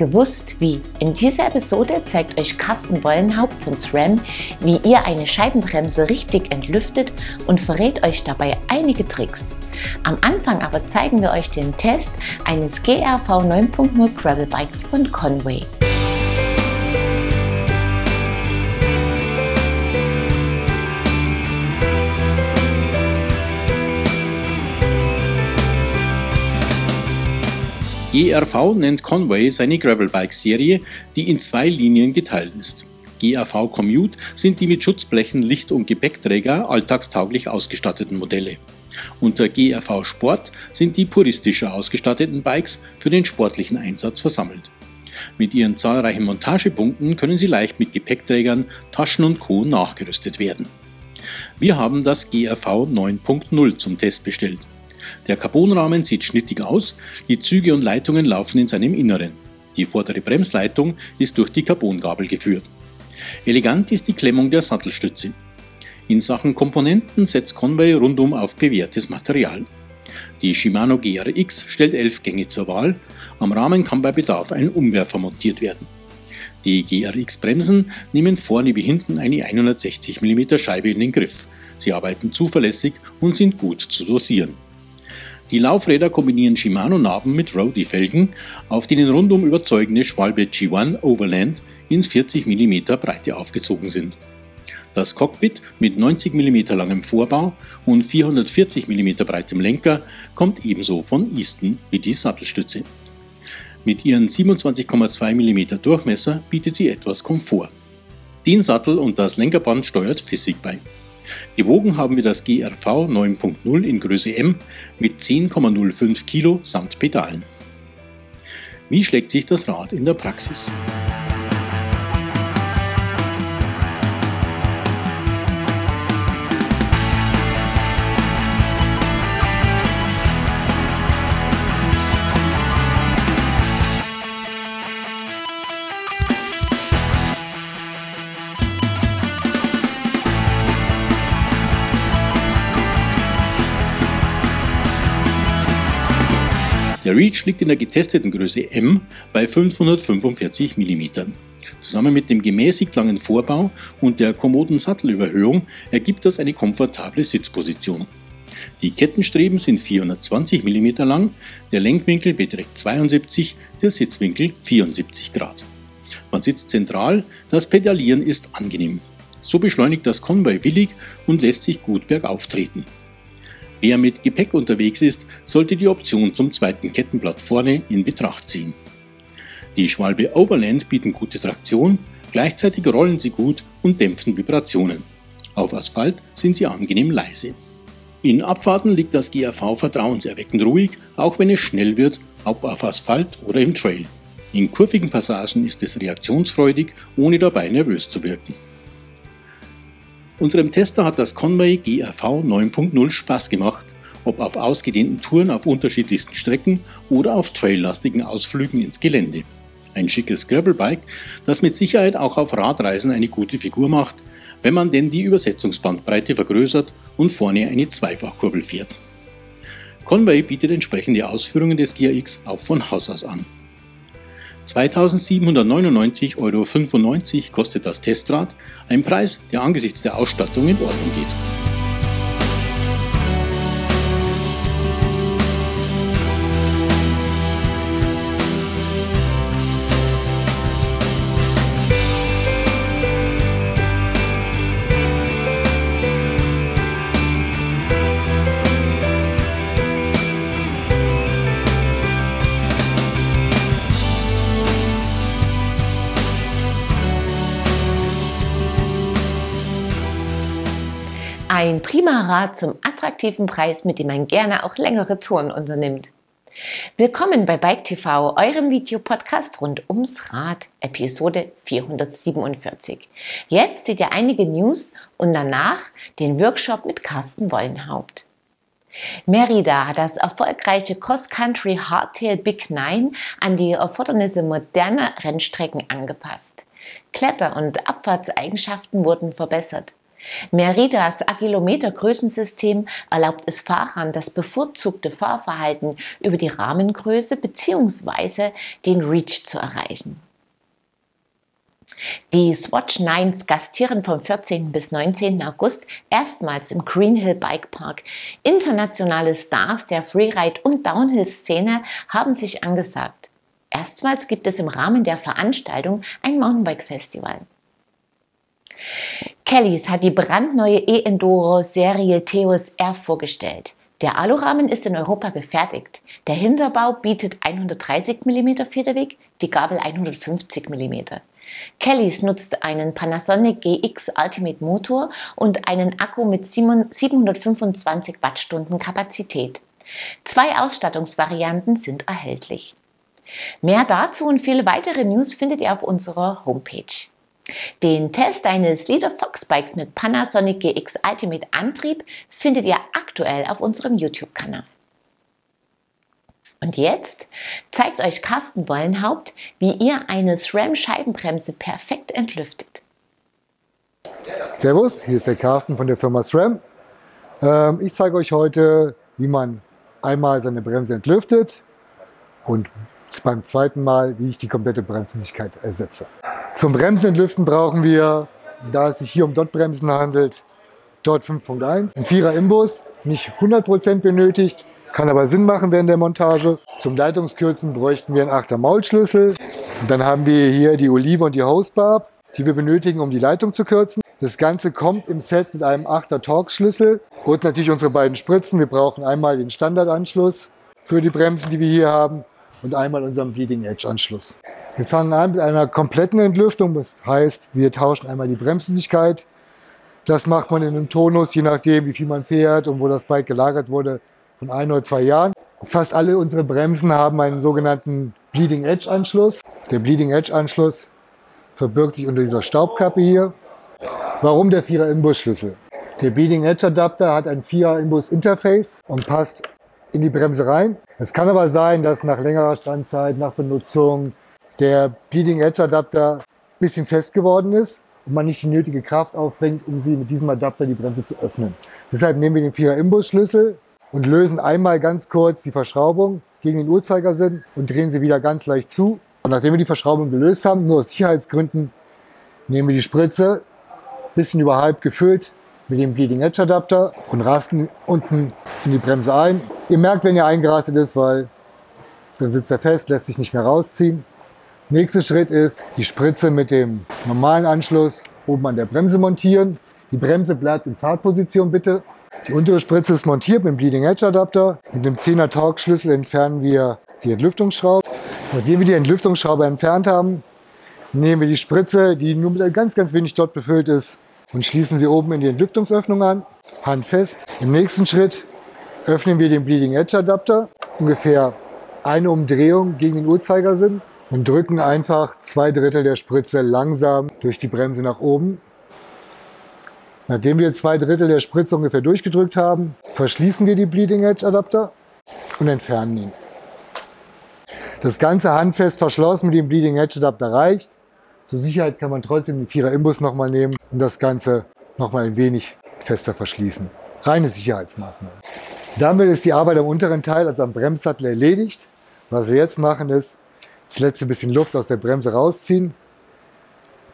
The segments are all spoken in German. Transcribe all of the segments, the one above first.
gewusst wie. In dieser Episode zeigt euch Carsten Wollenhaupt von SRAM, wie ihr eine Scheibenbremse richtig entlüftet und verrät euch dabei einige Tricks. Am Anfang aber zeigen wir euch den Test eines GRV 9.0 Gravel Bikes von Conway. GRV nennt Conway seine Gravelbike-Serie, die in zwei Linien geteilt ist. GRV Commute sind die mit Schutzblechen, Licht- und Gepäckträger alltagstauglich ausgestatteten Modelle. Unter GRV Sport sind die puristischer ausgestatteten Bikes für den sportlichen Einsatz versammelt. Mit ihren zahlreichen Montagepunkten können sie leicht mit Gepäckträgern, Taschen und Co. nachgerüstet werden. Wir haben das GRV 9.0 zum Test bestellt. Der Carbonrahmen sieht schnittig aus, die Züge und Leitungen laufen in seinem Inneren. Die vordere Bremsleitung ist durch die Carbongabel geführt. Elegant ist die Klemmung der Sattelstütze. In Sachen Komponenten setzt Conway rundum auf bewährtes Material. Die Shimano GRX stellt elf Gänge zur Wahl, am Rahmen kann bei Bedarf ein Umwerfer montiert werden. Die GRX-Bremsen nehmen vorne wie hinten eine 160 mm Scheibe in den Griff. Sie arbeiten zuverlässig und sind gut zu dosieren. Die Laufräder kombinieren Shimano-Narben mit Rody-Felgen, auf denen rundum überzeugende Schwalbe G1 Overland in 40 mm Breite aufgezogen sind. Das Cockpit mit 90 mm langem Vorbau und 440 mm breitem Lenker kommt ebenso von Easton wie die Sattelstütze. Mit ihren 27,2 mm Durchmesser bietet sie etwas Komfort. Den Sattel und das Lenkerband steuert Physik bei. Gewogen haben wir das GRV 9.0 in Größe M mit 10,05 Kilo samt Pedalen. Wie schlägt sich das Rad in der Praxis? Der Reach liegt in der getesteten Größe M bei 545 mm. Zusammen mit dem gemäßigt langen Vorbau und der kommoden Sattelüberhöhung ergibt das eine komfortable Sitzposition. Die Kettenstreben sind 420 mm lang, der Lenkwinkel beträgt 72, der Sitzwinkel 74 Grad. Man sitzt zentral, das Pedalieren ist angenehm. So beschleunigt das Conway willig und lässt sich gut bergauf treten. Wer mit Gepäck unterwegs ist, sollte die Option zum zweiten Kettenblatt vorne in Betracht ziehen. Die Schwalbe Overland bieten gute Traktion, gleichzeitig rollen sie gut und dämpfen Vibrationen. Auf Asphalt sind sie angenehm leise. In Abfahrten liegt das GAV vertrauenserweckend ruhig, auch wenn es schnell wird, ob auf Asphalt oder im Trail. In kurvigen Passagen ist es reaktionsfreudig, ohne dabei nervös zu wirken. Unserem Tester hat das Conway GRV 9.0 Spaß gemacht, ob auf ausgedehnten Touren auf unterschiedlichsten Strecken oder auf traillastigen Ausflügen ins Gelände. Ein schickes Gravelbike, das mit Sicherheit auch auf Radreisen eine gute Figur macht, wenn man denn die Übersetzungsbandbreite vergrößert und vorne eine Zweifachkurbel fährt. Conway bietet entsprechende Ausführungen des GRX auch von Haus aus an. 2799,95 Euro kostet das Testrad, ein Preis, der angesichts der Ausstattung in Ordnung geht. Ein prima Rad zum attraktiven Preis, mit dem man gerne auch längere Touren unternimmt. Willkommen bei Bike TV, eurem Videopodcast rund ums Rad, Episode 447. Jetzt seht ihr einige News und danach den Workshop mit Carsten Wollenhaupt. Merida hat das erfolgreiche Cross-Country Hardtail Big 9 an die Erfordernisse moderner Rennstrecken angepasst. Kletter- und Abfahrtseigenschaften wurden verbessert. Meridas Agilometer-Größensystem erlaubt es Fahrern das bevorzugte Fahrverhalten über die Rahmengröße bzw. den Reach zu erreichen. Die Swatch 9s gastieren vom 14. bis 19. August erstmals im Greenhill Bike Park. Internationale Stars der Freeride- und Downhill-Szene haben sich angesagt. Erstmals gibt es im Rahmen der Veranstaltung ein Mountainbike-Festival. Kellys hat die brandneue E-Enduro-Serie Theos R vorgestellt. Der Alurahmen ist in Europa gefertigt. Der Hinterbau bietet 130 mm Federweg, die Gabel 150 mm. Kellys nutzt einen Panasonic GX Ultimate Motor und einen Akku mit 725 Wattstunden Kapazität. Zwei Ausstattungsvarianten sind erhältlich. Mehr dazu und viele weitere News findet ihr auf unserer Homepage. Den Test eines Leader Fox Bikes mit Panasonic GX Ultimate Antrieb findet ihr aktuell auf unserem YouTube-Kanal. Und jetzt zeigt euch Carsten Bollenhaupt, wie ihr eine SRAM-Scheibenbremse perfekt entlüftet. Servus, hier ist der Carsten von der Firma SRAM. Ähm, ich zeige euch heute, wie man einmal seine Bremse entlüftet und beim zweiten Mal, wie ich die komplette Bremsflüssigkeit ersetze. Zum Bremsenentlüften brauchen wir, da es sich hier um Dot-Bremsen handelt, Dot 5.1, ein Vierer Imbus, nicht 100% benötigt, kann aber Sinn machen während der Montage. Zum Leitungskürzen bräuchten wir einen 8er Maulschlüssel. Und dann haben wir hier die Olive und die Hostbarb, die wir benötigen, um die Leitung zu kürzen. Das Ganze kommt im Set mit einem 8er Torx-Schlüssel und natürlich unsere beiden Spritzen. Wir brauchen einmal den Standardanschluss für die Bremsen, die wir hier haben und einmal unseren Bleeding Edge Anschluss. Wir fangen an mit einer kompletten Entlüftung. Das heißt, wir tauschen einmal die Bremsflüssigkeit. Das macht man in einem Tonus, je nachdem, wie viel man fährt und wo das Bike gelagert wurde, von ein oder zwei Jahren. Fast alle unsere Bremsen haben einen sogenannten Bleeding Edge Anschluss. Der Bleeding Edge Anschluss verbirgt sich unter dieser Staubkappe hier. Warum der 4er Inbusschlüssel? Der Bleeding Edge Adapter hat ein 4er Inbus Interface und passt in die Bremse rein. Es kann aber sein, dass nach längerer Standzeit, nach Benutzung der Bleeding Edge Adapter ein bisschen fest geworden ist und man nicht die nötige Kraft aufbringt, um sie mit diesem Adapter die Bremse zu öffnen. Deshalb nehmen wir den 4er Imbusschlüssel und lösen einmal ganz kurz die Verschraubung gegen den Uhrzeigersinn und drehen sie wieder ganz leicht zu. Und nachdem wir die Verschraubung gelöst haben, nur aus Sicherheitsgründen, nehmen wir die Spritze, bisschen überhalb gefüllt mit dem Bleeding Edge Adapter und rasten unten in die Bremse ein. Ihr merkt, wenn ihr eingerastet ist, weil dann sitzt er fest, lässt sich nicht mehr rausziehen. Nächster Schritt ist, die Spritze mit dem normalen Anschluss oben an der Bremse montieren. Die Bremse bleibt in Fahrtposition bitte. Die untere Spritze ist montiert mit dem Bleeding Edge Adapter. Mit dem 10er Torx-Schlüssel entfernen wir die Entlüftungsschraube. Nachdem wir die Entlüftungsschraube entfernt haben, nehmen wir die Spritze, die nur mit ganz, ganz wenig dort befüllt ist, und schließen sie oben in die Entlüftungsöffnung an, handfest. Im nächsten Schritt öffnen wir den Bleeding Edge Adapter, ungefähr eine Umdrehung gegen den Uhrzeigersinn und drücken einfach zwei Drittel der Spritze langsam durch die Bremse nach oben. Nachdem wir zwei Drittel der Spritze ungefähr durchgedrückt haben, verschließen wir die Bleeding Edge Adapter und entfernen ihn. Das Ganze handfest verschlossen mit dem Bleeding Edge Adapter reicht. Zur Sicherheit kann man trotzdem den Vierer Imbus nochmal nehmen und das Ganze nochmal ein wenig fester verschließen. Reine Sicherheitsmaßnahme. Damit ist die Arbeit am unteren Teil, also am Bremssattel, erledigt. Was wir jetzt machen ist, das letzte bisschen Luft aus der Bremse rausziehen.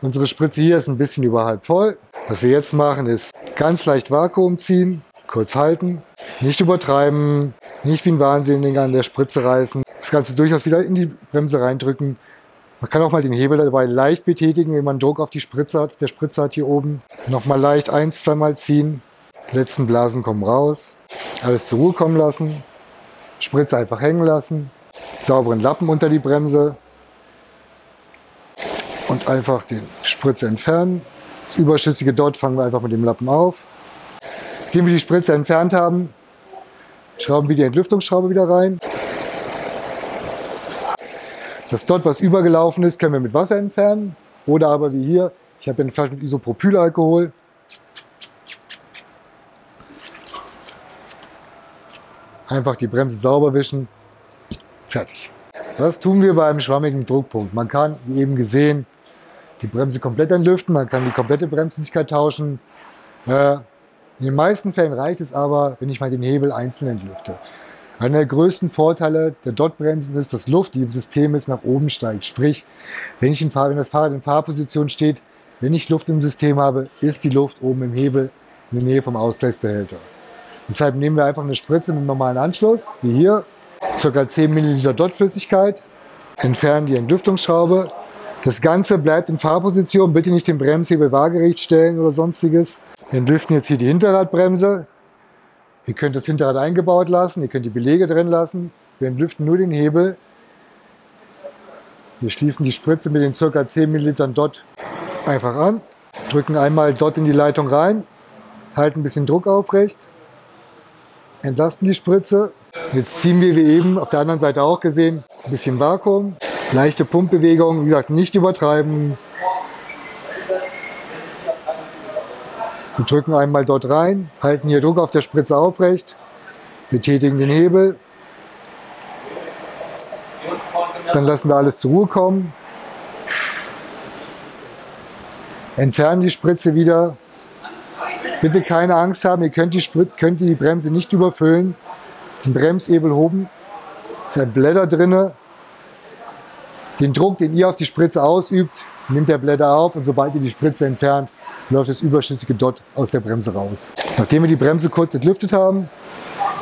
Unsere Spritze hier ist ein bisschen über halb voll. Was wir jetzt machen ist ganz leicht Vakuum ziehen, kurz halten, nicht übertreiben, nicht wie ein Wahnsinniger an der Spritze reißen. Das Ganze durchaus wieder in die Bremse reindrücken man kann auch mal den Hebel dabei leicht betätigen, wenn man Druck auf die Spritze hat. Der Spritze hat hier oben. Nochmal leicht ein, zweimal ziehen. Die letzten Blasen kommen raus. Alles zur Ruhe kommen lassen. Spritze einfach hängen lassen. Sauberen Lappen unter die Bremse. Und einfach den Spritze entfernen. Das überschüssige dort fangen wir einfach mit dem Lappen auf. Nachdem wir die Spritze entfernt haben, schrauben wir die Entlüftungsschraube wieder rein. Das dort, was übergelaufen ist, können wir mit Wasser entfernen. Oder aber wie hier, ich habe eine Flasche mit Isopropylalkohol. Einfach die Bremse sauber wischen. Fertig. Das tun wir bei einem schwammigen Druckpunkt. Man kann, wie eben gesehen, die Bremse komplett entlüften. Man kann die komplette Bremsflüssigkeit tauschen. Äh, in den meisten Fällen reicht es aber, wenn ich mal den Hebel einzeln entlüfte. Einer der größten Vorteile der Dot-Bremsen ist, dass Luft, die im System ist, nach oben steigt. Sprich, wenn, ich Fahr wenn das Fahrrad in Fahrposition steht, wenn ich Luft im System habe, ist die Luft oben im Hebel in der Nähe vom Ausgleichsbehälter. Deshalb nehmen wir einfach eine Spritze mit einem normalen Anschluss, wie hier, ca. 10 ml Dot-Flüssigkeit, entfernen die Entlüftungsschraube. Das Ganze bleibt in Fahrposition, bitte nicht den Bremshebel waagerecht stellen oder sonstiges. Wir entlüften jetzt hier die Hinterradbremse, Ihr könnt das Hinterrad eingebaut lassen, ihr könnt die Belege drin lassen. Wir entlüften nur den Hebel. Wir schließen die Spritze mit den ca. 10 ml Dot einfach an, drücken einmal Dot in die Leitung rein, halten ein bisschen Druck aufrecht, entlasten die Spritze. Jetzt ziehen wir wie eben auf der anderen Seite auch gesehen ein bisschen Vakuum, leichte Pumpbewegung, wie gesagt nicht übertreiben, Wir drücken einmal dort rein, halten hier Druck auf der Spritze aufrecht, betätigen den Hebel. Dann lassen wir alles zur Ruhe kommen. Entfernen die Spritze wieder. Bitte keine Angst haben, ihr könnt die, Sprit könnt die Bremse nicht überfüllen. Den Bremshebel oben ist Blätter drin. Den Druck, den ihr auf die Spritze ausübt, nimmt der Blätter auf und sobald ihr die Spritze entfernt, läuft das überschüssige Dot aus der Bremse raus. Nachdem wir die Bremse kurz entlüftet haben,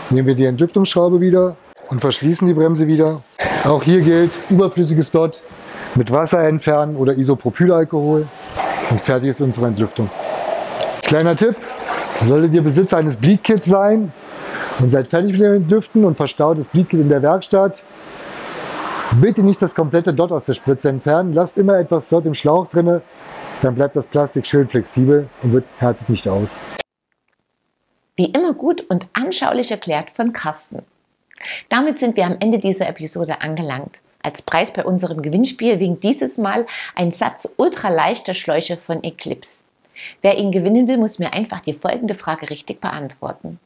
nehmen wir die Entlüftungsschraube wieder und verschließen die Bremse wieder. Auch hier gilt überflüssiges Dot mit Wasser entfernen oder Isopropylalkohol und fertig ist unsere Entlüftung. Kleiner Tipp, solltet ihr Besitzer eines Bleedkits sein und seid fertig mit dem Entlüften und verstaut das Bleedkit in der Werkstatt, bitte nicht das komplette Dot aus der Spritze entfernen. Lasst immer etwas Dot im Schlauch drin, dann bleibt das Plastik schön flexibel und wird härtet nicht aus. Wie immer gut und anschaulich erklärt von Carsten. Damit sind wir am Ende dieser Episode angelangt. Als Preis bei unserem Gewinnspiel winkt dieses Mal ein Satz ultraleichter Schläuche von Eclipse. Wer ihn gewinnen will, muss mir einfach die folgende Frage richtig beantworten.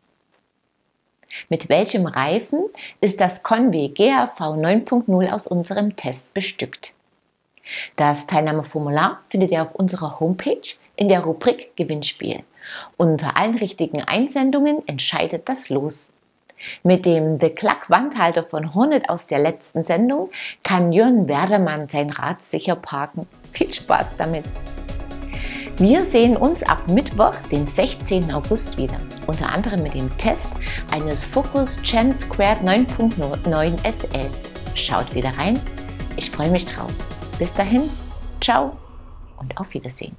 Mit welchem Reifen ist das Conway GAV 9.0 aus unserem Test bestückt? Das Teilnahmeformular findet ihr auf unserer Homepage in der Rubrik Gewinnspiel. Unter allen richtigen Einsendungen entscheidet das Los. Mit dem The Cluck Wandhalter von Hornet aus der letzten Sendung kann Jörn Werdermann sein Rad sicher parken. Viel Spaß damit! Wir sehen uns ab Mittwoch, den 16. August wieder, unter anderem mit dem Test eines Focus Gen Squared 9.9 SL. Schaut wieder rein, ich freue mich drauf. Bis dahin, ciao und auf Wiedersehen.